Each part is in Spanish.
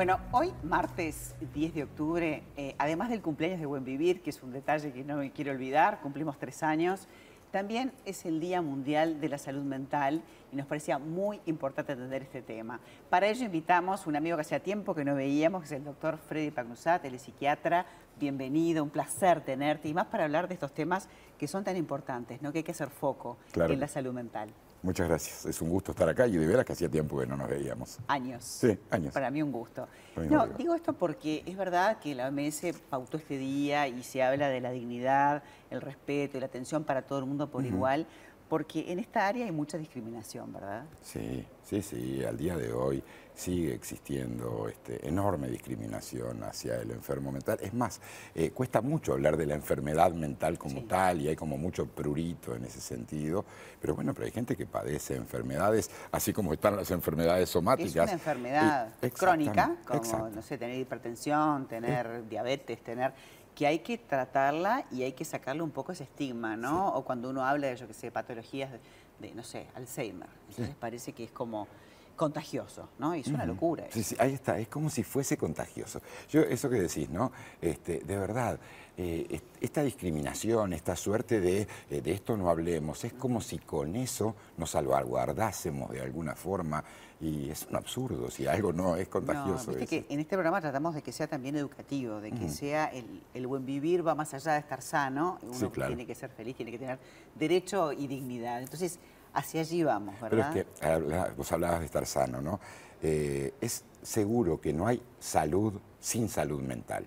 Bueno, hoy, martes 10 de octubre, eh, además del cumpleaños de Buen Vivir, que es un detalle que no me quiero olvidar, cumplimos tres años, también es el Día Mundial de la Salud Mental y nos parecía muy importante atender este tema. Para ello invitamos a un amigo que hacía tiempo que no veíamos, que es el doctor Freddy Pagnusat, es psiquiatra. Bienvenido, un placer tenerte y más para hablar de estos temas que son tan importantes, ¿no? que hay que hacer foco en la salud mental. Muchas gracias. Es un gusto estar acá y de veras que hacía tiempo que no nos veíamos. Años. Sí, años. Para mí un gusto. No, digo esto porque es verdad que la OMS pautó este día y se habla de la dignidad, el respeto y la atención para todo el mundo por igual, porque en esta área hay mucha discriminación, ¿verdad? Sí, sí, sí. Al día de hoy sigue existiendo este, enorme discriminación hacia el enfermo mental. Es más, eh, cuesta mucho hablar de la enfermedad mental como tal y hay como mucho prurito en ese sentido. Pero bueno, pero hay gente que padece enfermedades, así como están las enfermedades somáticas. Es una enfermedad crónica, como, no sé, tener hipertensión, tener diabetes, tener que hay que tratarla y hay que sacarle un poco ese estigma, ¿no? O cuando uno habla de, yo que sé, patologías de, no sé, Alzheimer. Entonces parece que es como contagioso, ¿no? Y es una locura. Sí, sí, ahí está, es como si fuese contagioso. Yo, eso que decís, ¿no? Este, de verdad, eh, esta discriminación, esta suerte de eh, de esto no hablemos, es como si con eso nos salvaguardásemos de alguna forma y es un absurdo si algo no es contagioso. No, viste que en este programa tratamos de que sea también educativo, de que sea el, buen vivir va más allá de estar sano, uno tiene que ser feliz, tiene que tener derecho y dignidad. Entonces, hacia allí vamos, ¿verdad? Pero es que vos hablabas de estar sano, ¿no? Eh, es seguro que no hay salud sin salud mental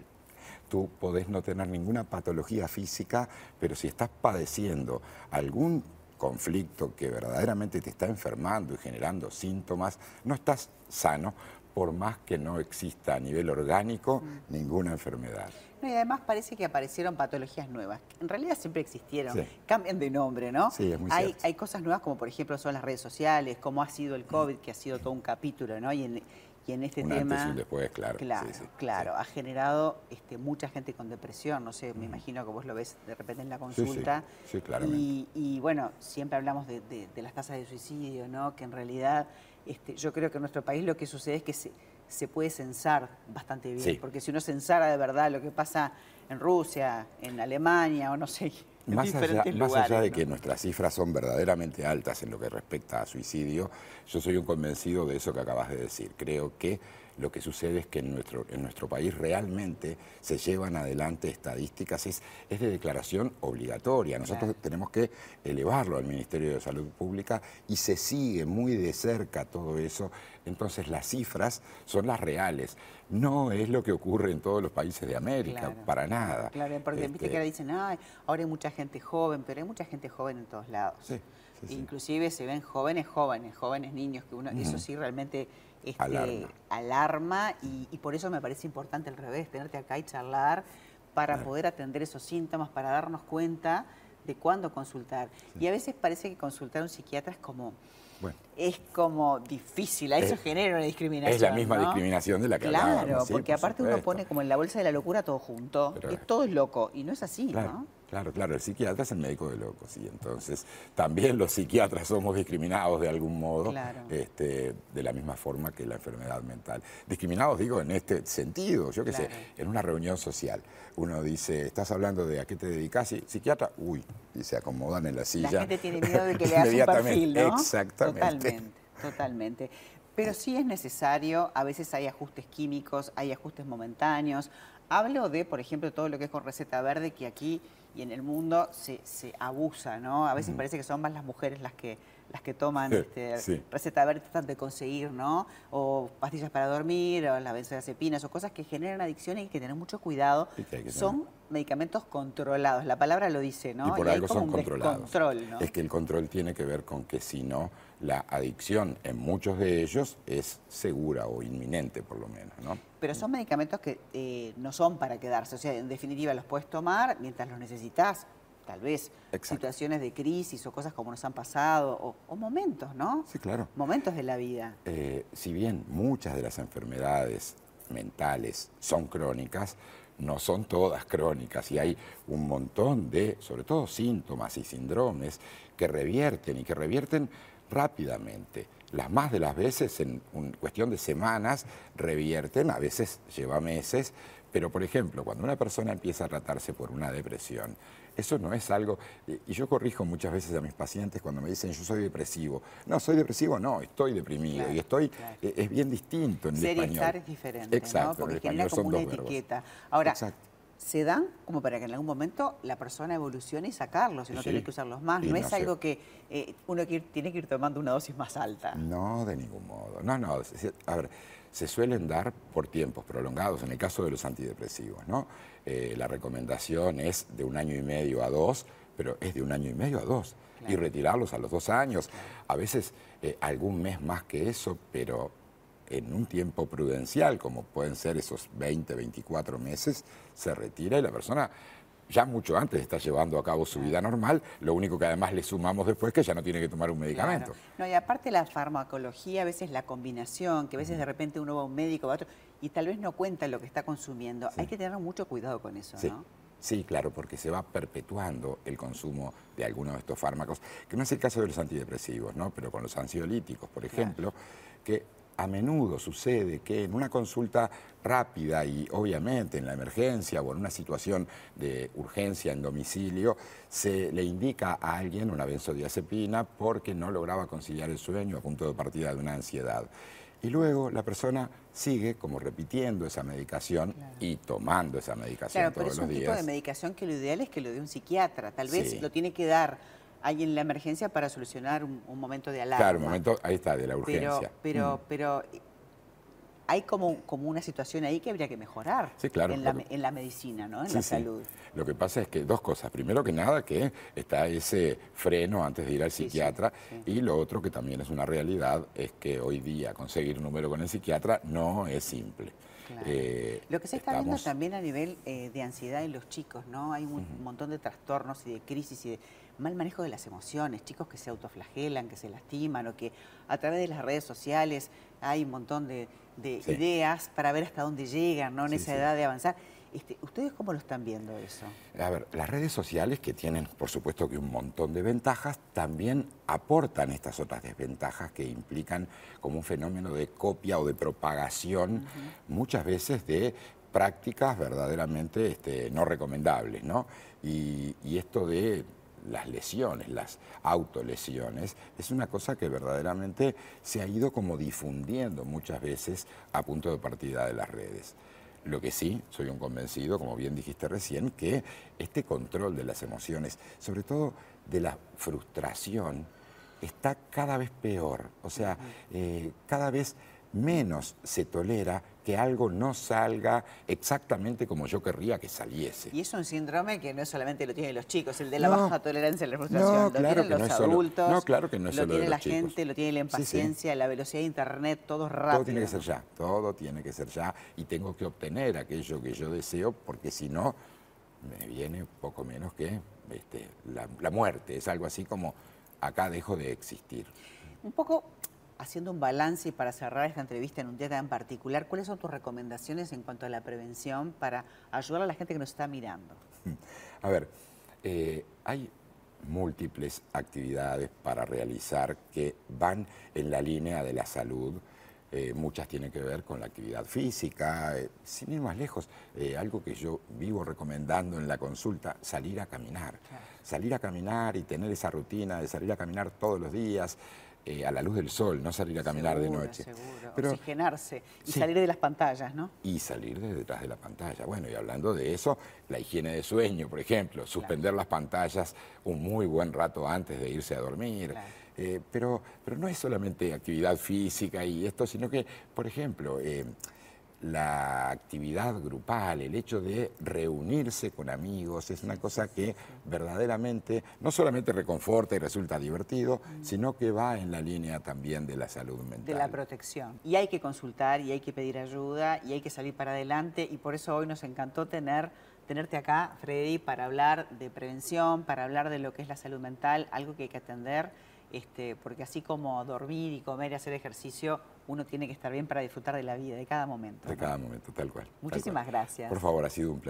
tú podés no tener ninguna patología física, pero si estás padeciendo algún conflicto que verdaderamente te está enfermando y generando síntomas, no estás sano por más que no exista a nivel orgánico mm. ninguna enfermedad. y además parece que aparecieron patologías nuevas. En realidad siempre existieron, cambian de nombre, ¿no? Sí, es muy hay, hay cosas nuevas como por ejemplo son las redes sociales, como ha sido el COVID, que ha sido todo un capítulo, ¿no? Y en, y en este tema. Antes después, claro. Claro, claro. Ha generado este, mucha gente con depresión. No sé, me imagino que vos lo ves de repente en la consulta. Sí, claramente. Y, y, bueno, siempre hablamos de, las tasas de suicidio, ¿no? Que en realidad este, yo creo que en nuestro país lo que sucede es que se, se puede censar bastante bien. Porque si uno censara de verdad lo que pasa en Rusia, en Alemania o no sé más allá, más allá, de que nuestras cifras son verdaderamente altas en lo que respecta a suicidio, yo soy un convencido de eso que acabas de decir. Creo que lo que sucede es que en nuestro, en nuestro país realmente se llevan adelante estadísticas, es, es de declaración obligatoria. Nosotros tenemos que elevarlo al Ministerio de Salud Pública y se sigue muy de cerca todo eso. Entonces las cifras son las reales. No es lo que ocurre en todos los países de América, para nada. Claro, porque viste que este ahora dicen, Ay, ahora hay mucha gente joven, pero hay mucha gente joven en todos lados. Sí, Inclusive se ven jóvenes, jóvenes, jóvenes niños, que uno, eso sí realmente este, alarma, y, por eso me parece importante al revés, tenerte acá y charlar para poder atender esos síntomas, para darnos cuenta de cuándo consultar. Y a veces parece que consultar a un psiquiatra es como... Es como difícil, a eso genera una discriminación. Es la misma discriminación de la que Claro, porque aparte uno pone como en la bolsa de la locura todo junto, todo es loco, y no es así, ¿no? Claro, claro, el psiquiatra es el médico de locos y entonces también los psiquiatras somos discriminados de algún modo, este, de la misma forma que la enfermedad mental. Discriminados, digo, en este sentido, yo qué sé, en una reunión social, uno dice, ¿estás hablando de a qué te dedicas? Y, psiquiatra, uy, y se acomodan en la silla. La gente tiene miedo de que le hagas un perfil, ¿no? Exactamente. Totalmente, totalmente. Pero sí es necesario, a veces hay ajustes químicos, hay ajustes momentáneos. Hablo de, por ejemplo, todo lo que es con receta verde, que aquí y en el mundo se, se abusa, ¿no? A veces parece que son más las mujeres las que las que toman este, receta verde tratan de conseguir, ¿no? O pastillas para dormir, o las benzodiazepinas, o cosas que generan adicción y hay que tener mucho cuidado. son medicamentos controlados, la palabra lo dice, ¿no? Y por algo son controlados. Es que el control tiene que ver con que si no, la adicción en muchos de ellos es segura o inminente por lo menos, ¿no? Pero son medicamentos que eh, no son para quedarse, o sea, en definitiva los puedes tomar mientras los necesitas, tal vez situaciones de crisis o cosas como nos han pasado, o, momentos, ¿no? Sí, claro. Momentos de la vida. Eh, si bien muchas de las enfermedades mentales son crónicas, no son todas crónicas y hay un montón de, sobre todo, síntomas y síndromes que revierten y que revierten rápidamente. Las más de las veces, en cuestión de semanas, revierten, a veces lleva meses, pero por ejemplo, cuando una persona empieza a tratarse por una depresión, eso no es algo, y yo corrijo muchas veces a mis pacientes cuando me dicen yo soy depresivo. No, soy depresivo, no, estoy deprimido. y estoy, e, es bien distinto en el Ser español. y estar es diferente, Exacto, Porque genera como una etiqueta. Ahora, se dan como para que en algún momento la persona evolucione y sacarlos y no tener que usarlos más. no, es algo que eh, uno tiene que ir tomando una dosis más alta. No, de ningún modo. No, no. A ver, se suelen dar por tiempos prolongados, en el caso de los antidepresivos, ¿no? Eh, la recomendación es de un año y medio a dos, pero es de un año y medio a dos. Y retirarlos a los dos años, a veces eh, algún mes más que eso, pero en un tiempo prudencial, como pueden ser esos 20, 24 meses, se retira y la persona ya mucho antes está llevando a cabo su vida normal, lo único que además le sumamos después es que ya no tiene que tomar un medicamento. No, y aparte la farmacología, a veces la combinación, que a veces de repente uno va a un médico, va a otro, y tal vez no cuenta lo que está consumiendo. Hay que tener mucho cuidado con eso, ¿no? Sí, claro, porque se va perpetuando el consumo de algunos de estos fármacos, que no es el caso de los antidepresivos, ¿no? Pero con los ansiolíticos, por ejemplo, que a menudo sucede que en una consulta rápida y obviamente en la emergencia o en una situación de urgencia en domicilio, se le indica a alguien una benzodiazepina porque no lograba conciliar el sueño a punto de partida de una ansiedad. Y luego la persona sigue como repitiendo esa medicación y tomando esa medicación claro, todos los días. es un tipo de medicación que lo ideal es que lo dé un psiquiatra. Tal vez lo tiene que dar alguien en la emergencia para solucionar un, momento de alarma. Claro, un momento, ahí está, de la urgencia. Pero, mm. pero, hay como, como una situación ahí que habría que mejorar en, la, en, la, medicina, ¿no? en la salud. Lo que pasa es que dos cosas. Primero que nada, que está ese freno antes de ir al psiquiatra. Y lo otro que también es una realidad es que hoy día conseguir un número con el psiquiatra no es simple. Eh, lo que se está viendo también a nivel eh, de ansiedad en los chicos, ¿no? Hay un montón de trastornos y de crisis y de mal manejo de las emociones, chicos que se autoflagelan, que se lastiman o que a través de las redes sociales hay un montón de, ideas para ver hasta dónde llegan, ¿no? En esa edad de avanzar. Este, ¿Ustedes cómo lo están viendo eso? A ver, las redes sociales, que tienen por supuesto que un montón de ventajas, también aportan estas otras desventajas que implican como un fenómeno de copia o de propagación, muchas veces de prácticas verdaderamente este, no recomendables, ¿no? y esto de las lesiones, las autolesiones, es una cosa que verdaderamente se ha ido como difundiendo muchas veces a punto de partida de las redes. Lo que sí, soy un convencido, como bien dijiste recién, que este control de las emociones, sobre todo de la frustración, está cada vez peor. O sea, eh, cada vez menos se tolera que algo no salga exactamente como yo querría que saliese. Y es un síndrome que no solamente lo tienen los chicos, el de la baja tolerancia a la frustración, lo tienen los adultos, no, claro que no es lo tiene la gente, lo tiene la impaciencia, la velocidad de internet, todo rápido. Todo tiene que ser ya, todo tiene que ser ya y tengo que obtener aquello que yo deseo porque si no me viene poco menos que este, la, la muerte, es algo así como acá dejo de existir. Un poco haciendo un balance y para cerrar esta entrevista en un día tan particular, ¿cuáles son tus recomendaciones en cuanto a la prevención para ayudar a la gente que nos está mirando? A ver, eh, hay múltiples actividades para realizar que van en la línea de la salud. Eh, muchas tienen que ver con la actividad física, eh, sin ir más lejos, algo que yo vivo recomendando en la consulta, salir a caminar. Salir a caminar y tener esa rutina de salir a caminar todos los días, eh, a la luz del sol, no salir a caminar de noche. Seguro. Pero, Oxigenarse y salir de las pantallas, ¿no? Y salir de detrás de la pantalla. Bueno, y hablando de eso, la higiene de sueño, por ejemplo, suspender las pantallas un muy buen rato antes de irse a dormir. Eh, pero, pero no es solamente actividad física y esto, sino que, por ejemplo, eh, la actividad grupal, el hecho de reunirse con amigos, es una cosa que verdaderamente no solamente reconforta y resulta divertido, sino que va en la línea también de la salud mental. De la protección. Y hay que consultar y hay que pedir ayuda y hay que salir para adelante y por eso hoy nos encantó tener tenerte acá, Freddy, para hablar de prevención, para hablar de lo que es la salud mental, algo que hay que atender este, porque así como dormir y comer y hacer ejercicio, uno tiene que estar bien para disfrutar de la vida, de cada momento. De cada momento, tal cual. Muchísimas gracias. Por favor, ha sido un placer.